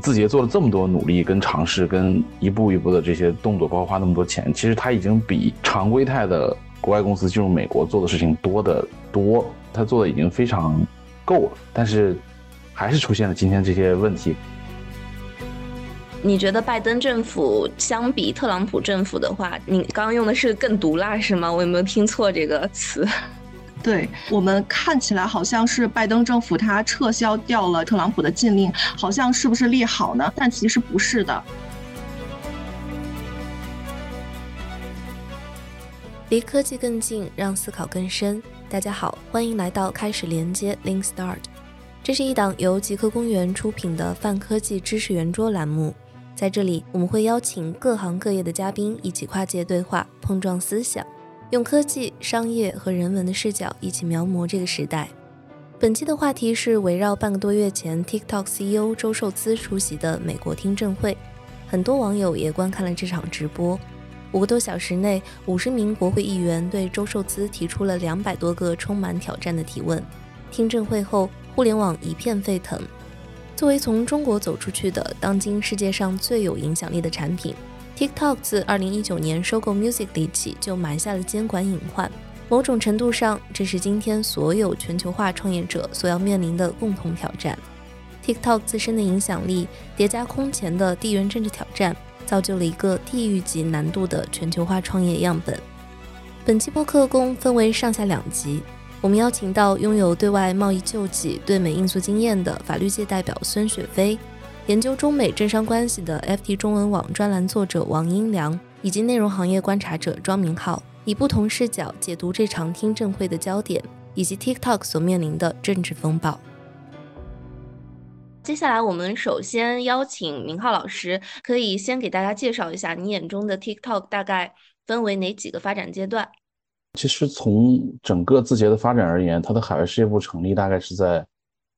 字节做了这么多努力跟尝试，跟一步一步的这些动作，包括花那么多钱，其实它已经比常规态的国外公司进入美国做的事情多得多，它做的已经非常够了。但是，还是出现了今天这些问题。你觉得拜登政府相比特朗普政府的话，你刚刚用的是更毒辣是吗？我有没有听错这个词？对我们看起来好像是拜登政府他撤销掉了特朗普的禁令，好像是不是利好呢？但其实不是的。离科技更近，让思考更深。大家好，欢迎来到开始连接 Link Start，这是一档由极客公园出品的泛科技知识圆桌栏目。在这里，我们会邀请各行各业的嘉宾一起跨界对话，碰撞思想。用科技、商业和人文的视角一起描摹这个时代。本期的话题是围绕半个多月前 TikTok CEO 周受资出席的美国听证会，很多网友也观看了这场直播。五个多小时内，五十名国会议员对周受资提出了两百多个充满挑战的提问。听证会后，互联网一片沸腾。作为从中国走出去的当今世界上最有影响力的产品。TikTok 自2019年收购 Musical.ly 起就埋下了监管隐患，某种程度上，这是今天所有全球化创业者所要面临的共同挑战。TikTok 自身的影响力叠加空前的地缘政治挑战，造就了一个地域级难度的全球化创业样本。本期播客共分为上下两集，我们邀请到拥有对外贸易救济、对美应诉经验的法律界代表孙雪飞。研究中美政商关系的 FT 中文网专栏作者王英良，以及内容行业观察者庄明浩，以不同视角解读这场听证会的焦点，以及 TikTok 所面临的政治风暴。接下来，我们首先邀请明浩老师，可以先给大家介绍一下你眼中的 TikTok 大概分为哪几个发展阶段？其实从整个字节的发展而言，它的海外事业部成立大概是在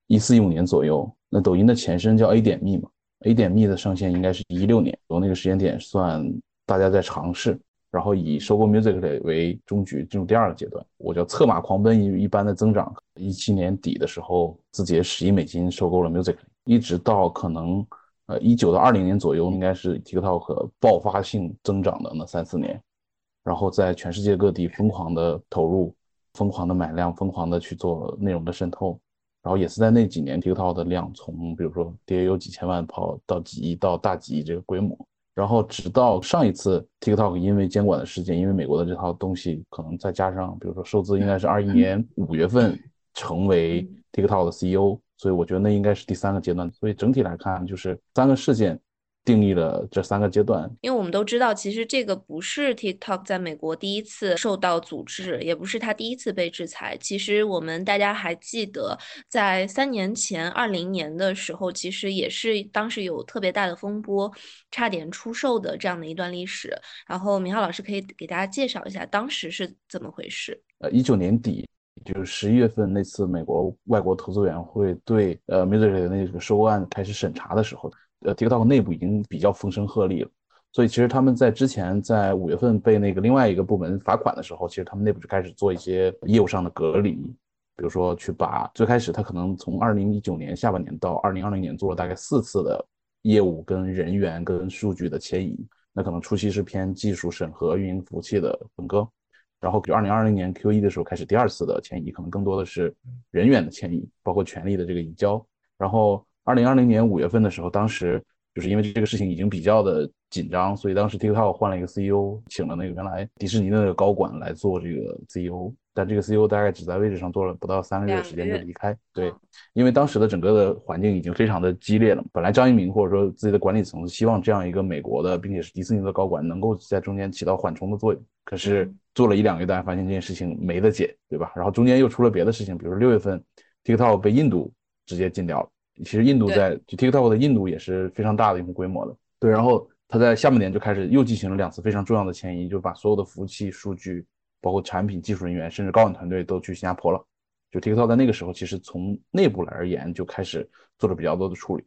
一四一五年左右。那抖音的前身叫 A 点 me 嘛，A 点 me 的上线应该是一六年，从那个时间点算，大家在尝试，然后以收购 Music 为终局，进入第二个阶段。我叫策马狂奔一一般的增长。一七年底的时候，字节十亿美金收购了 Music，一直到可能呃一九到二零年左右，应该是 TikTok 爆发性增长的那三四年，然后在全世界各地疯狂的投入，疯狂的买量，疯狂的去做内容的渗透。然后也是在那几年，TikTok 的量从比如说 DAU 几千万跑到几亿到大几亿这个规模。然后直到上一次 TikTok 因为监管的事件，因为美国的这套东西，可能再加上比如说受资，应该是二一年五月份成为 TikTok 的 CEO，所以我觉得那应该是第三个阶段。所以整体来看，就是三个事件。定义了这三个阶段，因为我们都知道，其实这个不是 TikTok 在美国第一次受到阻滞，也不是他第一次被制裁。其实我们大家还记得，在三年前，二零年的时候，其实也是当时有特别大的风波，差点出售的这样的一段历史。然后明浩老师可以给大家介绍一下当时是怎么回事？呃，一九年底，就是十一月份那次美国外国投资委员会对呃 Musical 的那个收购案开始审查的时候。呃，TikTok 内部已经比较风声鹤唳了，所以其实他们在之前在五月份被那个另外一个部门罚款的时候，其实他们内部就开始做一些业务上的隔离，比如说去把最开始他可能从二零一九年下半年到二零二零年做了大概四次的业务跟人员跟数据的迁移，那可能初期是偏技术审核、运营服务器的分割，然后比如二零二零年 Q 一的时候开始第二次的迁移，可能更多的是人员的迁移，包括权力的这个移交，然后。二零二零年五月份的时候，当时就是因为这个事情已经比较的紧张，所以当时 TikTok 换了一个 CEO，请了那个原来迪士尼的那个高管来做这个 CEO，但这个 CEO 大概只在位置上做了不到三个月时间就离开。对，因为当时的整个的环境已经非常的激烈了。本来张一鸣或者说自己的管理层希望这样一个美国的，并且是迪士尼的高管能够在中间起到缓冲的作用，可是做了一两个月，大家发现这件事情没得解，对吧？然后中间又出了别的事情，比如说六月份 TikTok 被印度直接禁掉了。其实印度在就 TikTok 的印度也是非常大的一个规模的，对。然后他在下半年就开始又进行了两次非常重要的迁移，就把所有的服务器、数据，包括产品、技术人员，甚至高管团队都去新加坡了。就 TikTok 在那个时候，其实从内部来而言，就开始做了比较多的处理。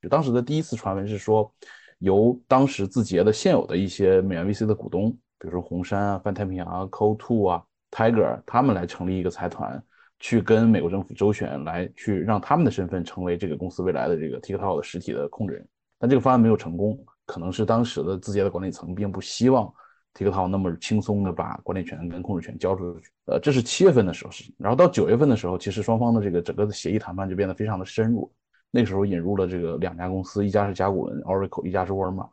就当时的第一次传闻是说，由当时字节的现有的一些美元 VC 的股东，比如说红杉啊、泛太平洋啊、Co2 啊、Tiger，他们来成立一个财团。去跟美国政府周旋，来去让他们的身份成为这个公司未来的这个 TikTok 的实体的控制人。但这个方案没有成功，可能是当时的字节的管理层并不希望 TikTok 那么轻松的把管理权跟控制权交出去。呃，这是七月份的时候事情，然后到九月份的时候，其实双方的这个整个的协议谈判就变得非常的深入。那时候引入了这个两家公司，一家是甲骨文 Oracle，一家是沃尔玛。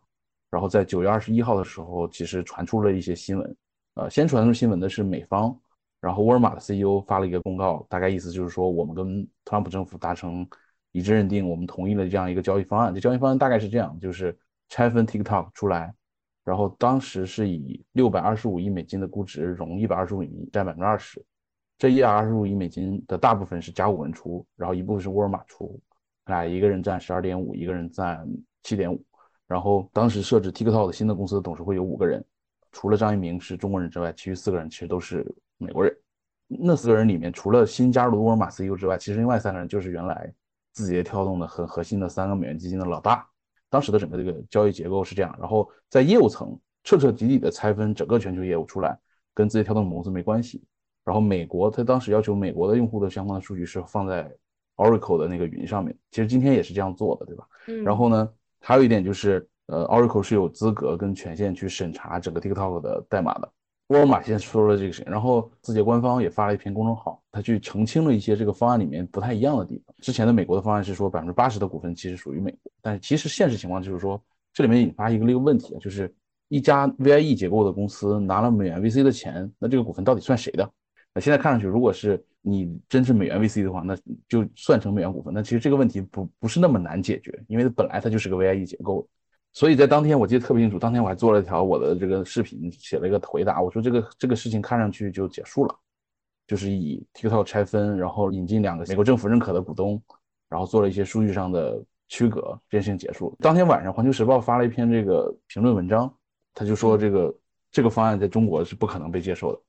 然后在九月二十一号的时候，其实传出了一些新闻。呃，先传出新闻的是美方，然后沃尔玛的 CEO 发了一个公告，大概意思就是说，我们跟特朗普政府达成一致认定，我们同意了这样一个交易方案。这交易方案大概是这样，就是拆分 TikTok 出来，然后当时是以六百二十五亿美金的估值融一百二十五亿，占百分之二十。这一百二十五亿美金的大部分是甲骨文出，然后一部分是沃尔玛出，俩一个人占十二点五，一个人占七点五。然后当时设置 TikTok 的新的公司的董事会有五个人，除了张一鸣是中国人之外，其余四个人其实都是美国人。那四个人里面，除了新加入的沃尔玛 CEO 之外，其实另外三个人就是原来字节跳动的很核心的三个美元基金的老大。当时的整个这个交易结构是这样，然后在业务层彻彻底底的拆分整个全球业务出来，跟字节跳动母公司没关系。然后美国他当时要求美国的用户的相关的数据是放在 Oracle 的那个云上面，其实今天也是这样做的，对吧？嗯。然后呢？还有一点就是，呃，Oracle 是有资格跟权限去审查整个 TikTok 的代码的。沃尔玛先说了这个事情，然后字节官方也发了一篇公众号，他去澄清了一些这个方案里面不太一样的地方。之前的美国的方案是说百分之八十的股份其实属于美国，但是其实现实情况就是说，这里面引发一个一个问题，就是一家 VIE 结构的公司拿了美元 VC 的钱，那这个股份到底算谁的？那现在看上去，如果是你真是美元 VC 的话，那就算成美元股份。那其实这个问题不不是那么难解决，因为本来它就是个 VIE 结构。所以在当天我记得特别清楚，当天我还做了一条我的这个视频，写了一个回答，我说这个这个事情看上去就结束了，就是以 TikTok 拆分，然后引进两个美国政府认可的股东，然后做了一些数据上的区隔，这件事情结束。当天晚上，环球时报发了一篇这个评论文章，他就说这个这个方案在中国是不可能被接受的。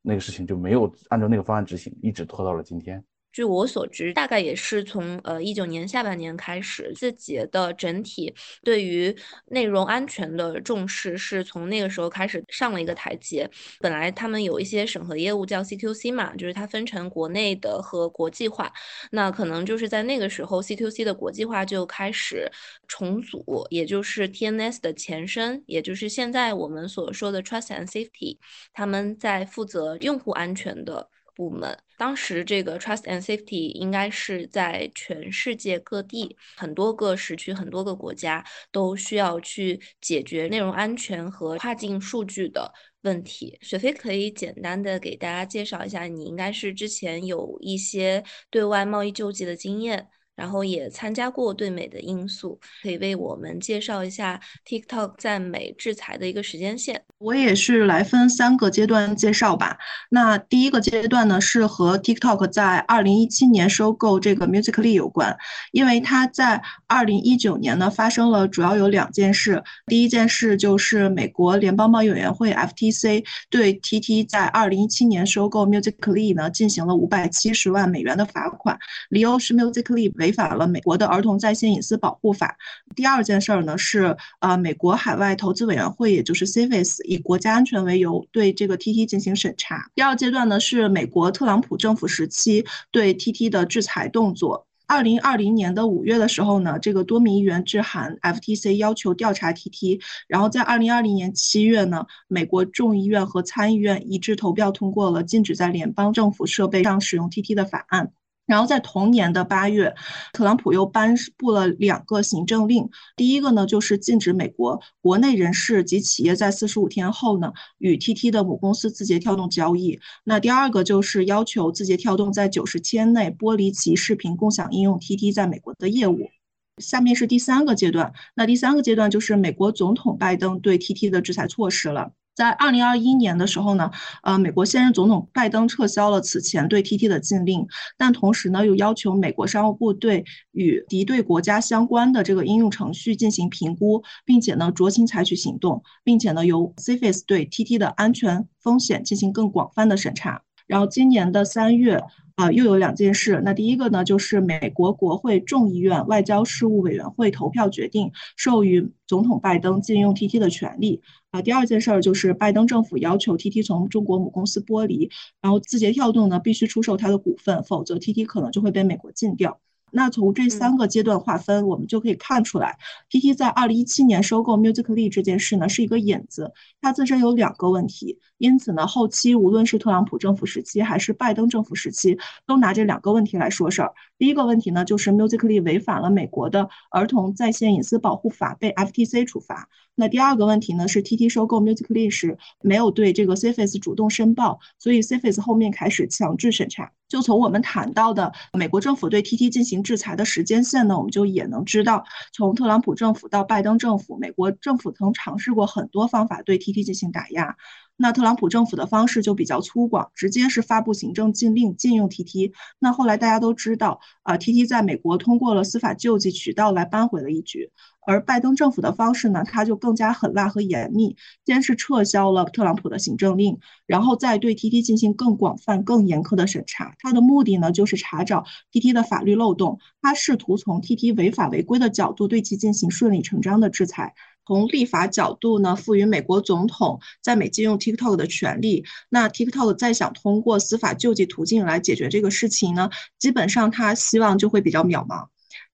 那个事情就没有按照那个方案执行，一直拖到了今天。据我所知，大概也是从呃一九年下半年开始，字节的整体对于内容安全的重视是从那个时候开始上了一个台阶。本来他们有一些审核业务叫 CQC 嘛，就是它分成国内的和国际化。那可能就是在那个时候，CQC 的国际化就开始重组，也就是 TNS 的前身，也就是现在我们所说的 Trust and Safety，他们在负责用户安全的。部门当时这个 trust and safety 应该是在全世界各地很多个时区、很多个国家都需要去解决内容安全和跨境数据的问题。雪飞可以简单的给大家介绍一下，你应该是之前有一些对外贸易救济的经验。然后也参加过对美的因素，可以为我们介绍一下 TikTok 在美制裁的一个时间线。我也是来分三个阶段介绍吧。那第一个阶段呢，是和 TikTok 在二零一七年收购这个 Musically 有关，因为它在二零一九年呢发生了主要有两件事。第一件事就是美国联邦贸易委员会 FTC 对 TT 在二零一七年收购 Musically 呢进行了五百七十万美元的罚款，理由是 Musically 违。违反了美国的儿童在线隐私保护法。第二件事儿呢是，呃，美国海外投资委员会，也就是 CFIUS，以国家安全为由对这个 TT 进行审查。第二阶段呢是美国特朗普政府时期对 TT 的制裁动作。二零二零年的五月的时候呢，这个多名议员致函 FTC 要求调查 TT。然后在二零二零年七月呢，美国众议院和参议院一致投票通过了禁止在联邦政府设备上使用 TT 的法案。然后在同年的八月，特朗普又颁布了两个行政令。第一个呢，就是禁止美国国内人士及企业在四十五天后呢，与 TT 的母公司字节跳动交易。那第二个就是要求字节跳动在九十天内剥离其视频共享应用 TT 在美国的业务。下面是第三个阶段，那第三个阶段就是美国总统拜登对 TT 的制裁措施了。在二零二一年的时候呢，呃，美国现任总统拜登撤销了此前对 TT 的禁令，但同时呢，又要求美国商务部对与敌对国家相关的这个应用程序进行评估，并且呢，酌情采取行动，并且呢，由 CFS 对 TT 的安全风险进行更广泛的审查。然后今年的三月。呃，又有两件事。那第一个呢，就是美国国会众议院外交事务委员会投票决定授予总统拜登禁用 TT 的权利。啊，第二件事儿就是拜登政府要求 TT 从中国母公司剥离，然后字节跳动呢必须出售它的股份，否则 TT 可能就会被美国禁掉。那从这三个阶段划分，我们就可以看出来，TT 在二零一七年收购 Musical.ly 这件事呢是一个引子，它自身有两个问题，因此呢，后期无论是特朗普政府时期还是拜登政府时期，都拿这两个问题来说事儿。第一个问题呢，就是 Musical.ly 违反了美国的儿童在线隐私保护法，被 FTC 处罚。那第二个问题呢，是 TT 收购 Musical.ly 时没有对这个 CFIUS 主动申报，所以 CFIUS 后面开始强制审查。就从我们谈到的美国政府对 TT 进行制裁的时间线呢，我们就也能知道，从特朗普政府到拜登政府，美国政府曾尝试过很多方法对 TT 进行打压。那特朗普政府的方式就比较粗犷，直接是发布行政禁令禁用 TT。那后来大家都知道，啊，TT 在美国通过了司法救济渠道来扳回了一局。而拜登政府的方式呢，他就更加狠辣和严密，先是撤销了特朗普的行政令，然后再对 TT 进行更广泛、更严苛的审查。他的目的呢，就是查找 TT 的法律漏洞，他试图从 TT 违法违规的角度对其进行顺理成章的制裁。从立法角度呢，赋予美国总统在美禁用 TikTok 的权利。那 TikTok 再想通过司法救济途径来解决这个事情呢，基本上他希望就会比较渺茫。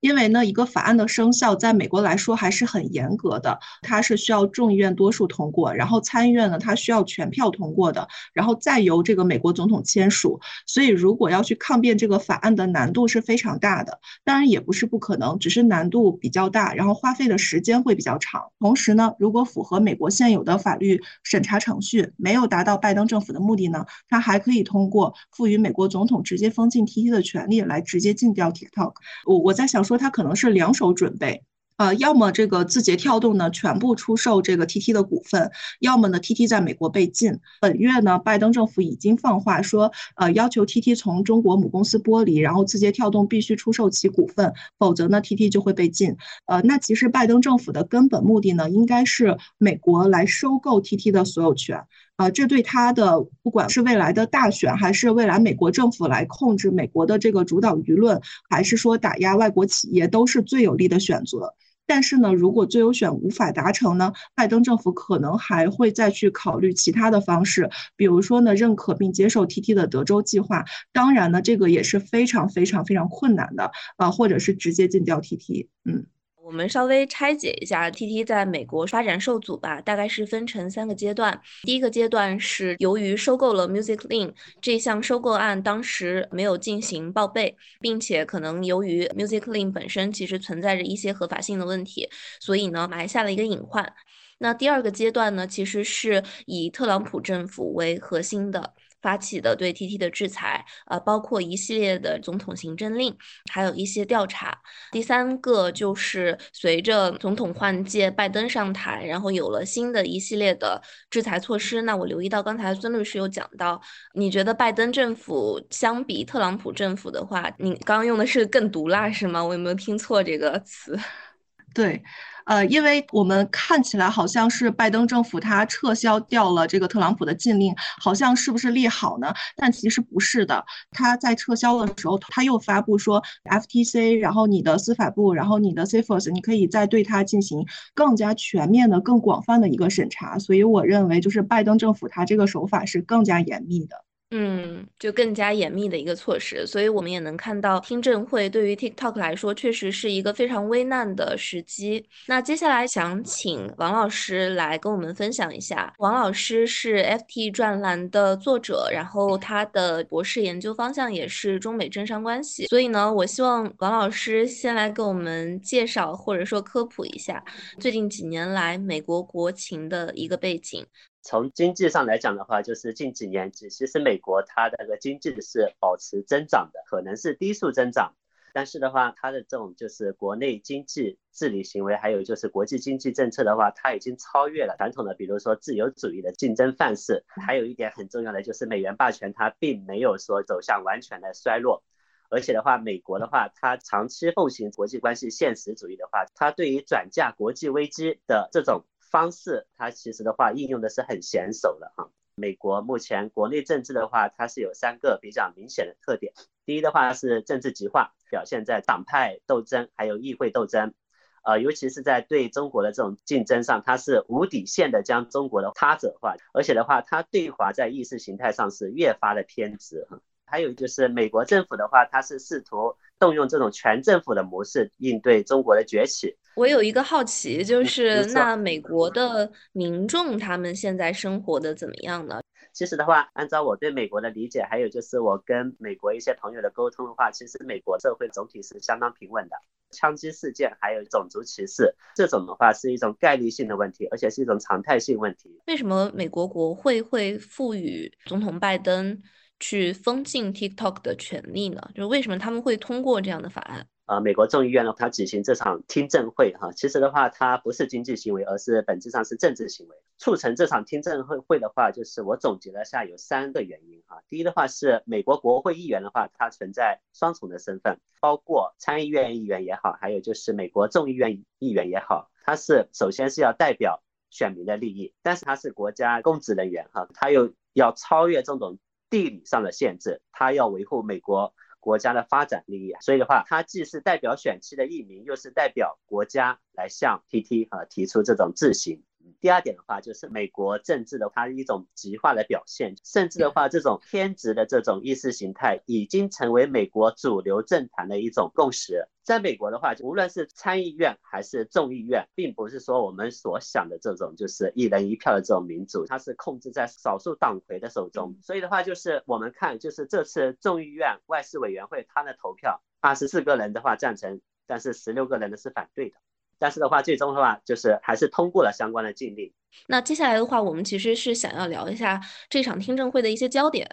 因为呢，一个法案的生效在美国来说还是很严格的，它是需要众议院多数通过，然后参议院呢，它需要全票通过的，然后再由这个美国总统签署。所以，如果要去抗辩这个法案的难度是非常大的，当然也不是不可能，只是难度比较大，然后花费的时间会比较长。同时呢，如果符合美国现有的法律审查程序，没有达到拜登政府的目的呢，它还可以通过赋予美国总统直接封禁 TT 的权利来直接禁掉 TikTok。我我在想说。他可能是两手准备，呃，要么这个字节跳动呢全部出售这个 TT 的股份，要么呢 TT 在美国被禁。本月呢，拜登政府已经放话说，呃，要求 TT 从中国母公司剥离，然后字节跳动必须出售其股份，否则呢 TT 就会被禁。呃，那其实拜登政府的根本目的呢，应该是美国来收购 TT 的所有权。啊，这对他的不管是未来的大选，还是未来美国政府来控制美国的这个主导舆论，还是说打压外国企业，都是最有利的选择。但是呢，如果最优选无法达成呢，拜登政府可能还会再去考虑其他的方式，比如说呢，认可并接受 TT 的德州计划。当然呢，这个也是非常非常非常困难的，啊，或者是直接禁掉 TT。嗯。我们稍微拆解一下 TT 在美国发展受阻吧，大概是分成三个阶段。第一个阶段是由于收购了 Music Link 这项收购案当时没有进行报备，并且可能由于 Music Link 本身其实存在着一些合法性的问题，所以呢埋下了一个隐患。那第二个阶段呢，其实是以特朗普政府为核心的。发起的对 TT 的制裁，呃，包括一系列的总统行政令，还有一些调查。第三个就是随着总统换届，拜登上台，然后有了新的一系列的制裁措施。那我留意到刚才孙律师有讲到，你觉得拜登政府相比特朗普政府的话，你刚刚用的是更毒辣是吗？我有没有听错这个词？对。呃，因为我们看起来好像是拜登政府他撤销掉了这个特朗普的禁令，好像是不是利好呢？但其实不是的。他在撤销的时候，他又发布说，FTC，然后你的司法部，然后你的 CFS，你可以再对他进行更加全面的、更广泛的一个审查。所以我认为，就是拜登政府他这个手法是更加严密的。嗯，就更加严密的一个措施，所以我们也能看到听证会对于 TikTok 来说确实是一个非常危难的时机。那接下来想请王老师来跟我们分享一下。王老师是 FT 专栏的作者，然后他的博士研究方向也是中美政商关系，所以呢，我希望王老师先来给我们介绍或者说科普一下最近几年来美国国情的一个背景。从经济上来讲的话，就是近几年，其实美国它的这个经济是保持增长的，可能是低速增长，但是的话，它的这种就是国内经济治理行为，还有就是国际经济政策的话，它已经超越了传统的，比如说自由主义的竞争范式。还有一点很重要的就是美元霸权它并没有说走向完全的衰落，而且的话，美国的话，它长期奉行国际关系现实主义的话，它对于转嫁国际危机的这种。方式，它其实的话应用的是很娴熟的哈。美国目前国内政治的话，它是有三个比较明显的特点。第一的话是政治极化，表现在党派斗争还有议会斗争，呃，尤其是在对中国的这种竞争上，它是无底线的将中国的他者化，而且的话，它对华在意识形态上是越发的偏执。还有就是美国政府的话，它是试图动用这种全政府的模式应对中国的崛起。我有一个好奇，就是那美国的民众他们现在生活的怎么样呢？其实的话，按照我对美国的理解，还有就是我跟美国一些朋友的沟通的话，其实美国社会总体是相当平稳的。枪击事件还有种族歧视这种的话，是一种概率性的问题，而且是一种常态性问题。为什么美国国会会赋予总统拜登？去封禁 TikTok 的权利呢？就是为什么他们会通过这样的法案？呃，美国众议院呢，它举行这场听证会哈，其实的话，它不是经济行为，而是本质上是政治行为。促成这场听证会会的话，就是我总结了下有三个原因哈。第一的话是美国国会议员的话，它存在双重的身份，包括参议院议员也好，还有就是美国众议院议员也好，他是首先是要代表选民的利益，但是他是国家公职人员哈，他又要超越这种。地理上的限制，他要维护美国国家的发展利益，所以的话，它既是代表选区的议民，又是代表国家来向 TT 啊提出这种质询。第二点的话，就是美国政治的它一种极化的表现，甚至的话，这种偏执的这种意识形态已经成为美国主流政坛的一种共识。在美国的话，无论是参议院还是众议院，并不是说我们所想的这种就是一人一票的这种民主，它是控制在少数党魁的手中。所以的话，就是我们看，就是这次众议院外事委员会它的投票，二十四个人的话赞成，但是十六个人的是反对的。但是的话，最终的话就是还是通过了相关的禁令。那接下来的话，我们其实是想要聊一下这场听证会的一些焦点。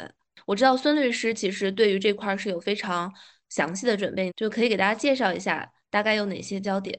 我知道孙律师其实对于这块是有非常详细的准备，就可以给大家介绍一下大概有哪些焦点。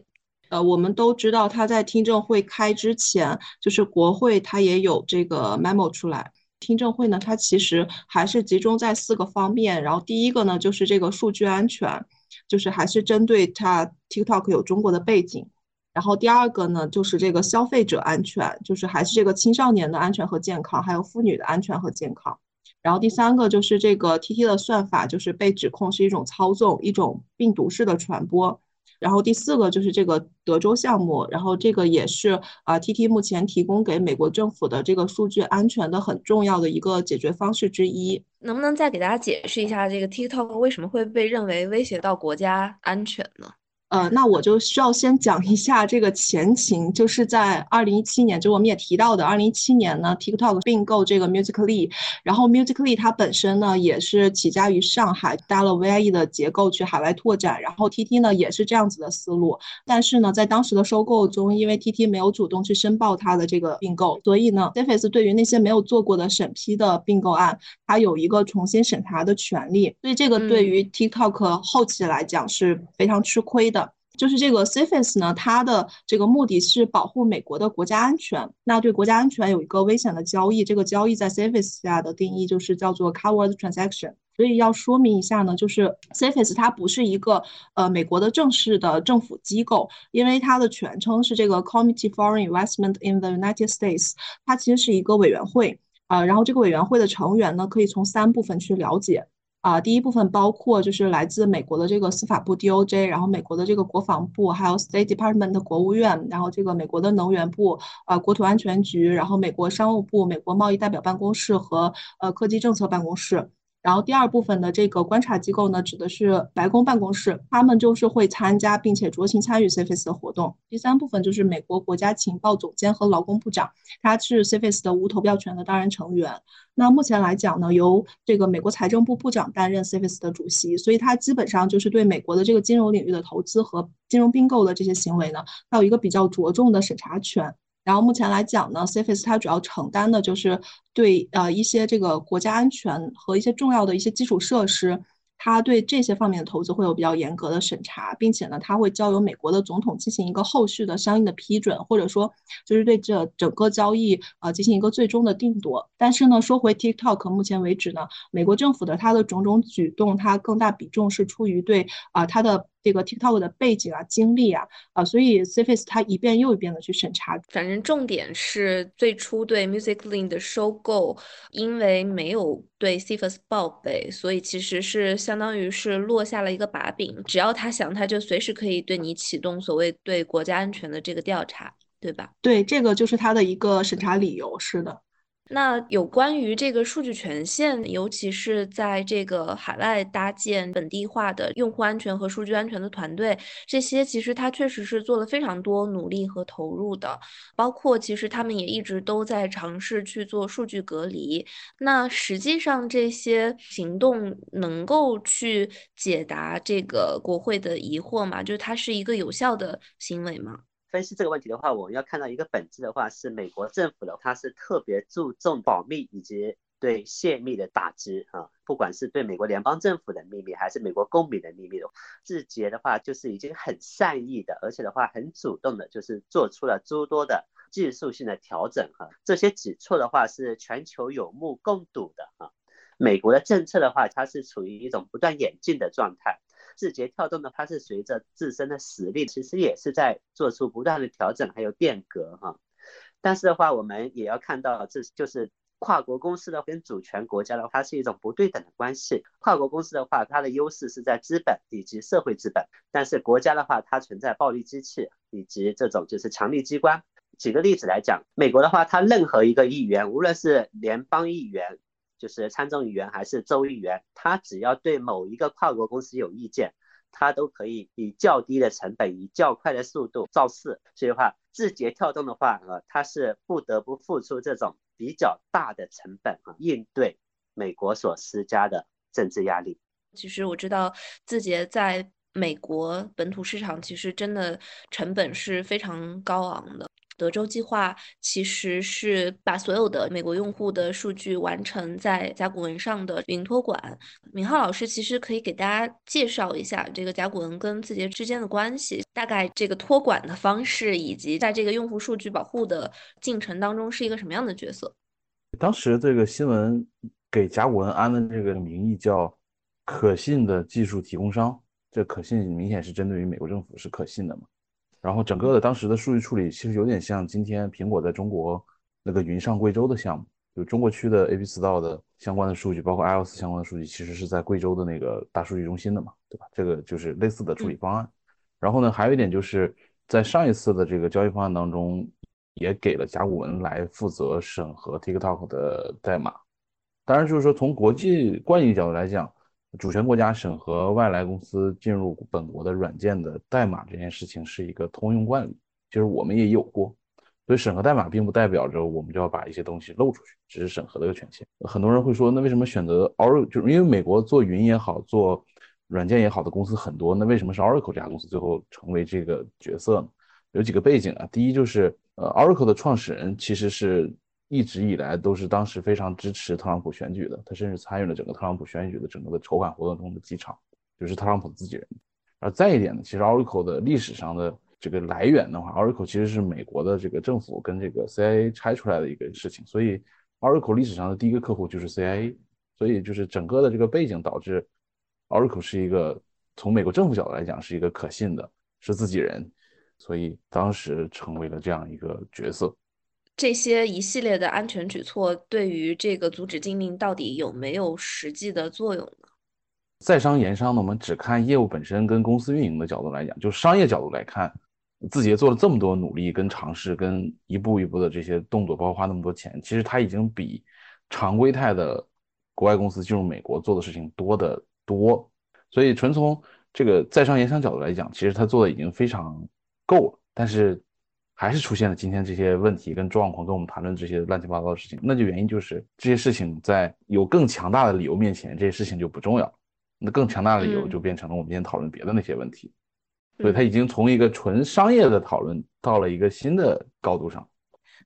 呃，我们都知道他在听证会开之前，就是国会他也有这个 memo 出来。听证会呢，它其实还是集中在四个方面。然后第一个呢，就是这个数据安全，就是还是针对它 TikTok 有中国的背景。然后第二个呢，就是这个消费者安全，就是还是这个青少年的安全和健康，还有妇女的安全和健康。然后第三个就是这个 TT 的算法，就是被指控是一种操纵，一种病毒式的传播。然后第四个就是这个德州项目，然后这个也是啊 TT 目前提供给美国政府的这个数据安全的很重要的一个解决方式之一。能不能再给大家解释一下，这个 TikTok 为什么会被认为威胁到国家安全呢？呃，那我就需要先讲一下这个前情，就是在二零一七年，就我们也提到的，二零一七年呢，TikTok 并购这个 Musically，然后 Musically 它本身呢也是起家于上海，搭了 VIE 的结构去海外拓展，然后 TT 呢也是这样子的思路，但是呢，在当时的收购中，因为 TT 没有主动去申报它的这个并购，所以呢 c f i s 对于那些没有做过的审批的并购案，它有一个重新审查的权利，所以这个对于 TikTok 后期来讲是非常吃亏的。就是这个 CFIUS 呢，它的这个目的是保护美国的国家安全。那对国家安全有一个危险的交易，这个交易在 CFIUS 下的定义就是叫做 covered transaction。所以要说明一下呢，就是 CFIUS 它不是一个呃美国的正式的政府机构，因为它的全称是这个 Committee Foreign Investment in the United States，它其实是一个委员会啊。然后这个委员会的成员呢，可以从三部分去了解。啊，第一部分包括就是来自美国的这个司法部 DOJ，然后美国的这个国防部，还有 State Department 国务院，然后这个美国的能源部，呃，国土安全局，然后美国商务部、美国贸易代表办公室和呃科技政策办公室。然后第二部分的这个观察机构呢，指的是白宫办公室，他们就是会参加并且酌情参与 CFS 的活动。第三部分就是美国国家情报总监和劳工部长，他是 CFS 的无投票权的当然成员。那目前来讲呢，由这个美国财政部部长担任 CFS 的主席，所以他基本上就是对美国的这个金融领域的投资和金融并购的这些行为呢，他有一个比较着重的审查权。然后目前来讲呢，CFIUS 它主要承担的就是对呃一些这个国家安全和一些重要的一些基础设施，它对这些方面的投资会有比较严格的审查，并且呢，它会交由美国的总统进行一个后续的相应的批准，或者说就是对这整个交易啊进行一个最终的定夺。但是呢，说回 TikTok，目前为止呢，美国政府的它的种种举动，它更大比重是出于对啊它的这个 TikTok 的背景啊、经历啊，啊，所以 CFIUS 它一遍又一遍的去审查。反正重点是最初对 Musically 的收购，因为没有对 CFIUS 报备，所以其实是相当于是落下了一个把柄。只要他想，他就随时可以对你启动所谓对国家安全的这个调查，对吧？对，这个就是他的一个审查理由。是的。那有关于这个数据权限，尤其是在这个海外搭建本地化的用户安全和数据安全的团队，这些其实它确实是做了非常多努力和投入的。包括其实他们也一直都在尝试去做数据隔离。那实际上这些行动能够去解答这个国会的疑惑吗？就是它是一个有效的行为吗？分析这个问题的话，我们要看到一个本质的话，是美国政府的，它是特别注重保密以及对泄密的打击啊，不管是对美国联邦政府的秘密，还是美国公民的秘密的，字节的话就是已经很善意的，而且的话很主动的，就是做出了诸多的技术性的调整哈，这些举措的话是全球有目共睹的啊，美国的政策的话，它是处于一种不断演进的状态。字节跳动呢，它是随着自身的实力，其实也是在做出不断的调整还有变革哈。但是的话，我们也要看到，这就是跨国公司的跟主权国家的话，它是一种不对等的关系。跨国公司的话，它的优势是在资本以及社会资本，但是国家的话，它存在暴力机器以及这种就是强力机关。举个例子来讲，美国的话，它任何一个议员，无论是联邦议员。就是参众议员还是州议员，他只要对某一个跨国公司有意见，他都可以以较低的成本、以较快的速度造势。所以的话，字节跳动的话，呃，他是不得不付出这种比较大的成本啊，应对美国所施加的政治压力。其实我知道字节在美国本土市场，其实真的成本是非常高昂的。德州计划其实是把所有的美国用户的数据完成在甲骨文上的云托管。明浩老师其实可以给大家介绍一下这个甲骨文跟字节之间的关系，大概这个托管的方式，以及在这个用户数据保护的进程当中是一个什么样的角色。当时这个新闻给甲骨文安的这个名义叫可信的技术提供商，这可信明显是针对于美国政府是可信的嘛。然后整个的当时的数据处理其实有点像今天苹果在中国那个云上贵州的项目，就中国区的 App Store 的相关的数据，包括 iOS 相关的数据，其实是在贵州的那个大数据中心的嘛，对吧？这个就是类似的处理方案。然后呢，还有一点就是在上一次的这个交易方案当中，也给了甲骨文来负责审核 TikTok 的代码。当然，就是说从国际惯例角度来讲。主权国家审核外来公司进入本国的软件的代码这件事情是一个通用惯例，就是我们也有过，所以审核代码并不代表着我们就要把一些东西漏出去，只是审核的一个权限。很多人会说，那为什么选择 Oracle？就是因为美国做云也好，做软件也好的公司很多，那为什么是 Oracle 这家公司最后成为这个角色呢？有几个背景啊，第一就是呃，Oracle 的创始人其实是。一直以来都是当时非常支持特朗普选举的，他甚至参与了整个特朗普选举的整个的筹款活动中的几场，就是特朗普自己人。然后再一点呢，其实 Oracle 的历史上的这个来源的话，Oracle 其实是美国的这个政府跟这个 CIA 拆出来的一个事情，所以 Oracle 历史上的第一个客户就是 CIA，所以就是整个的这个背景导致 Oracle 是一个从美国政府角度来讲是一个可信的，是自己人，所以当时成为了这样一个角色。这些一系列的安全举措对于这个阻止禁令到底有没有实际的作用呢？在商言商呢，我们只看业务本身跟公司运营的角度来讲，就商业角度来看，字节做了这么多努力跟尝试，跟一步一步的这些动作，包括花那么多钱，其实它已经比常规态的国外公司进入美国做的事情多得多。所以纯从这个在商言商角度来讲，其实他做的已经非常够了。但是。还是出现了今天这些问题跟状况，跟我们谈论这些乱七八糟的事情，那就原因就是这些事情在有更强大的理由面前，这些事情就不重要。那更强大的理由就变成了我们今天讨论别的那些问题，所以它已经从一个纯商业的讨论到了一个新的高度上。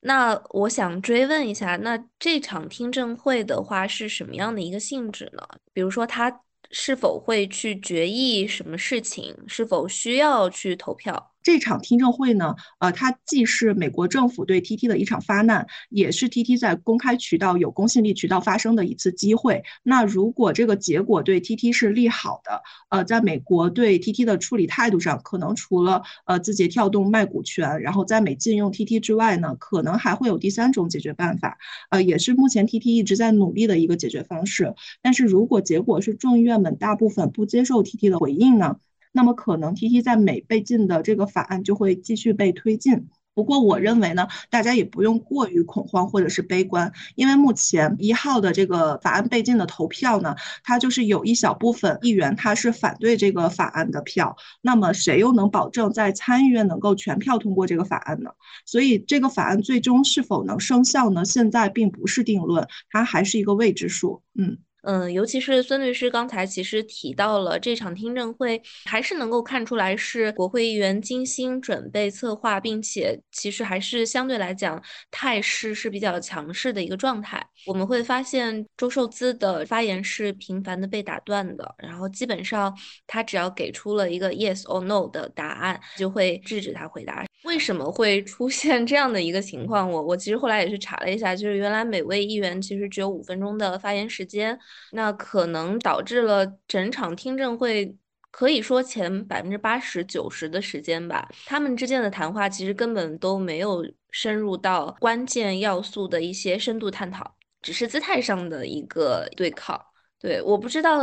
那我想追问一下，那这场听证会的话是什么样的一个性质呢？比如说，他是否会去决议什么事情？是否需要去投票？这场听证会呢，呃，它既是美国政府对 TT 的一场发难，也是 TT 在公开渠道、有公信力渠道发生的一次机会。那如果这个结果对 TT 是利好的，呃，在美国对 TT 的处理态度上，可能除了呃字节跳动卖股权，然后在美禁用 TT 之外呢，可能还会有第三种解决办法，呃，也是目前 TT 一直在努力的一个解决方式。但是如果结果是众议院们大部分不接受 TT 的回应呢？那么可能 T T 在美被禁的这个法案就会继续被推进。不过我认为呢，大家也不用过于恐慌或者是悲观，因为目前一号的这个法案被禁的投票呢，它就是有一小部分议员他是反对这个法案的票。那么谁又能保证在参议院能够全票通过这个法案呢？所以这个法案最终是否能生效呢？现在并不是定论，它还是一个未知数。嗯。嗯，尤其是孙律师刚才其实提到了这场听证会，还是能够看出来是国会议员精心准备策划，并且其实还是相对来讲态势是比较强势的一个状态。我们会发现周受资的发言是频繁的被打断的，然后基本上他只要给出了一个 yes or no 的答案，就会制止他回答。为什么会出现这样的一个情况？我我其实后来也是查了一下，就是原来每位议员其实只有五分钟的发言时间。那可能导致了整场听证会，可以说前百分之八十九十的时间吧，他们之间的谈话其实根本都没有深入到关键要素的一些深度探讨，只是姿态上的一个对抗。对，我不知道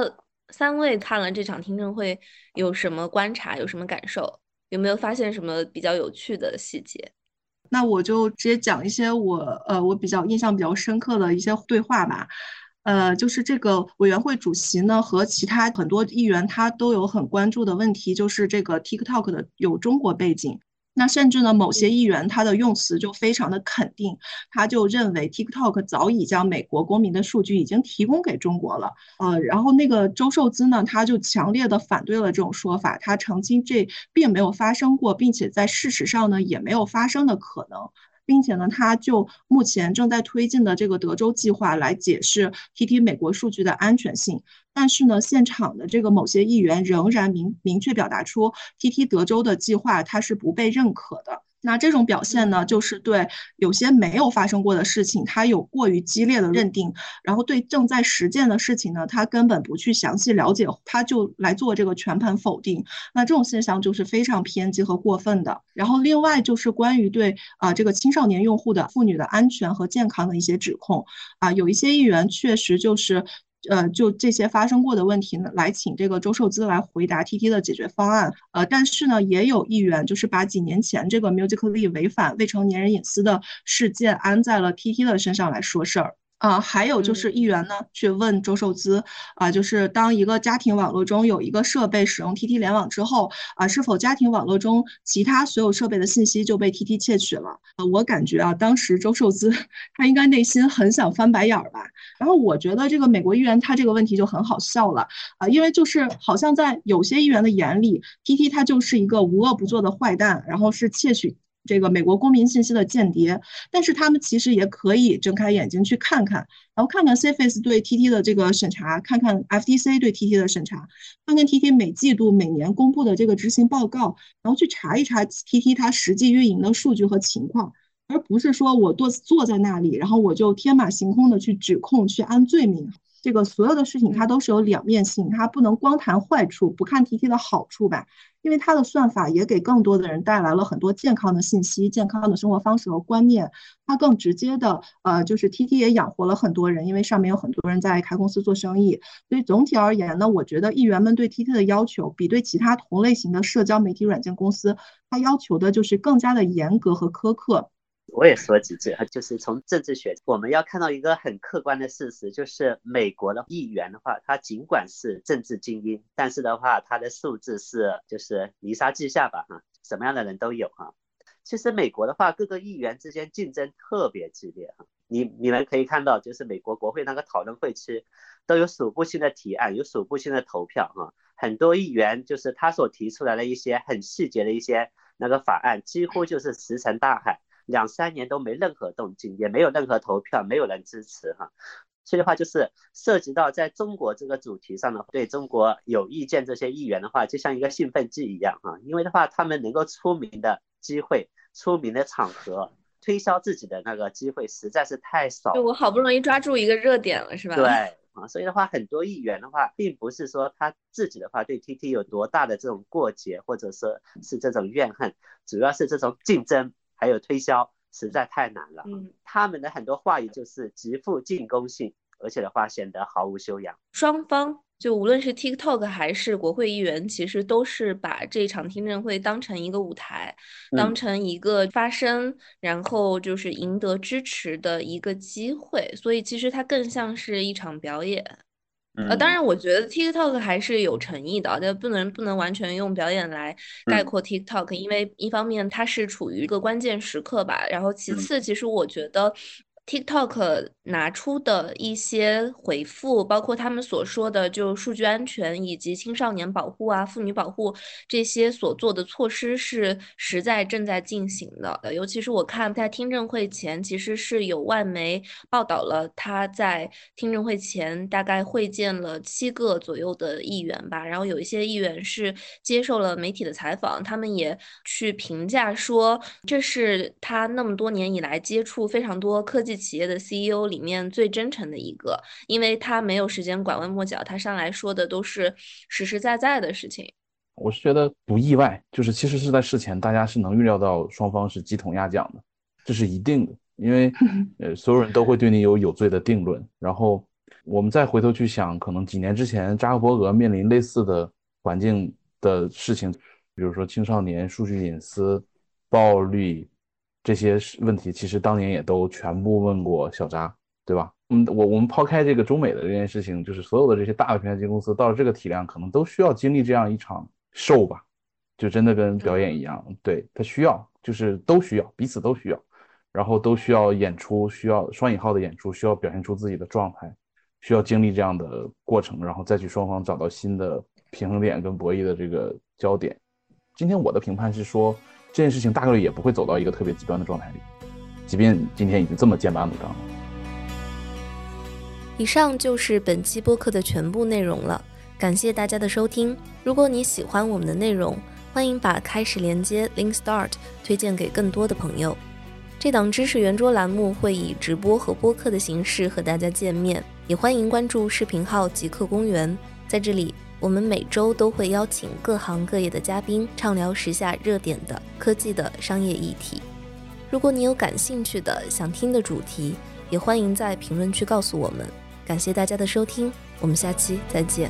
三位看了这场听证会有什么观察，有什么感受，有没有发现什么比较有趣的细节？那我就直接讲一些我呃我比较印象比较深刻的一些对话吧。呃，就是这个委员会主席呢，和其他很多议员，他都有很关注的问题，就是这个 TikTok 的有中国背景。那甚至呢，某些议员他的用词就非常的肯定，他就认为 TikTok 早已将美国公民的数据已经提供给中国了。呃，然后那个周受资呢，他就强烈的反对了这种说法，他澄清这并没有发生过，并且在事实上呢，也没有发生的可能。并且呢，他就目前正在推进的这个德州计划来解释 TT 美国数据的安全性，但是呢，现场的这个某些议员仍然明明确表达出 TT 德州的计划它是不被认可的。那这种表现呢，就是对有些没有发生过的事情，他有过于激烈的认定，然后对正在实践的事情呢，他根本不去详细了解，他就来做这个全盘否定。那这种现象就是非常偏激和过分的。然后另外就是关于对啊这个青少年用户的妇女的安全和健康的一些指控啊，有一些议员确实就是。呃，就这些发生过的问题呢，来请这个周寿资来回答 TT 的解决方案。呃，但是呢，也有议员就是把几年前这个 Musically 违反未成年人隐私的事件安在了 TT 的身上来说事儿。啊，还有就是议员呢去问周受资啊，就是当一个家庭网络中有一个设备使用 TT 联网之后啊，是否家庭网络中其他所有设备的信息就被 TT 窃取了？啊，我感觉啊，当时周受资他应该内心很想翻白眼儿吧。然后我觉得这个美国议员他这个问题就很好笑了啊，因为就是好像在有些议员的眼里，TT 他就是一个无恶不作的坏蛋，然后是窃取。这个美国公民信息的间谍，但是他们其实也可以睁开眼睛去看看，然后看看 CFS 对 TT 的这个审查，看看 FTC 对 TT 的审查，看看 TT 每季度、每年公布的这个执行报告，然后去查一查 TT 它实际运营的数据和情况，而不是说我坐坐在那里，然后我就天马行空的去指控、去安罪名。这个所有的事情它都是有两面性，它不能光谈坏处，不看 TT 的好处吧。因为它的算法也给更多的人带来了很多健康的信息、健康的生活方式和观念。它更直接的，呃，就是 TT 也养活了很多人，因为上面有很多人在开公司做生意。所以总体而言呢，我觉得议员们对 TT 的要求，比对其他同类型的社交媒体软件公司，它要求的就是更加的严格和苛刻。我也说几句，就是从政治学，我们要看到一个很客观的事实，就是美国的议员的话，他尽管是政治精英，但是的话，他的素质是就是泥沙俱下吧，哈，什么样的人都有哈。其实美国的话，各个议员之间竞争特别激烈哈。你你们可以看到，就是美国国会那个讨论会区，都有数不清的提案，有数不清的投票哈。很多议员就是他所提出来的一些很细节的一些那个法案，几乎就是石沉大海。两三年都没任何动静，也没有任何投票，没有人支持哈。所以的话，就是涉及到在中国这个主题上的，对中国有意见这些议员的话，就像一个兴奋剂一样哈，因为的话，他们能够出名的机会、出名的场合、推销自己的那个机会实在是太少。就我好不容易抓住一个热点了，是吧？对啊，所以的话，很多议员的话，并不是说他自己的话对 T T 有多大的这种过节，或者说是这种怨恨，主要是这种竞争还有推销。实在太难了。嗯，他们的很多话语就是极富进攻性，而且的话显得毫无修养。双方就无论是 TikTok 还是国会议员，其实都是把这场听证会当成一个舞台，当成一个发声，然后就是赢得支持的一个机会。所以其实它更像是一场表演。呃，当然，我觉得 TikTok 还是有诚意的，就不能不能完全用表演来概括 TikTok，因为一方面它是处于一个关键时刻吧，然后其次，其实我觉得。TikTok 拿出的一些回复，包括他们所说的就数据安全以及青少年保护啊、妇女保护这些所做的措施是实在正在进行的。尤其是我看在听证会前，其实是有外媒报道了他在听证会前大概会见了七个左右的议员吧，然后有一些议员是接受了媒体的采访，他们也去评价说这是他那么多年以来接触非常多科技。企业的 CEO 里面最真诚的一个，因为他没有时间拐弯抹角，他上来说的都是实实在在的事情。我是觉得不意外，就是其实是在事前大家是能预料到双方是鸡同鸭讲的，这是一定的，因为 呃所有人都会对你有有罪的定论。然后我们再回头去想，可能几年之前扎克伯格面临类似的环境的事情，比如说青少年数据隐私、暴力。这些问题其实当年也都全部问过小扎，对吧？嗯，我我们抛开这个中美的这件事情，就是所有的这些大的平台级公司到了这个体量，可能都需要经历这样一场 show 吧，就真的跟表演一样，对他需要，就是都需要，彼此都需要，然后都需要演出，需要双引号的演出，需要表现出自己的状态，需要经历这样的过程，然后再去双方找到新的平衡点跟博弈的这个焦点。今天我的评判是说。这件事情大概率也不会走到一个特别极端的状态里，即便今天已经这么剑拔弩张了。以上就是本期播客的全部内容了，感谢大家的收听。如果你喜欢我们的内容，欢迎把开始连接 Link Start 推荐给更多的朋友。这档知识圆桌栏目会以直播和播客的形式和大家见面，也欢迎关注视频号极客公园，在这里。我们每周都会邀请各行各业的嘉宾畅聊时下热点的科技的商业议题。如果你有感兴趣的想听的主题，也欢迎在评论区告诉我们。感谢大家的收听，我们下期再见。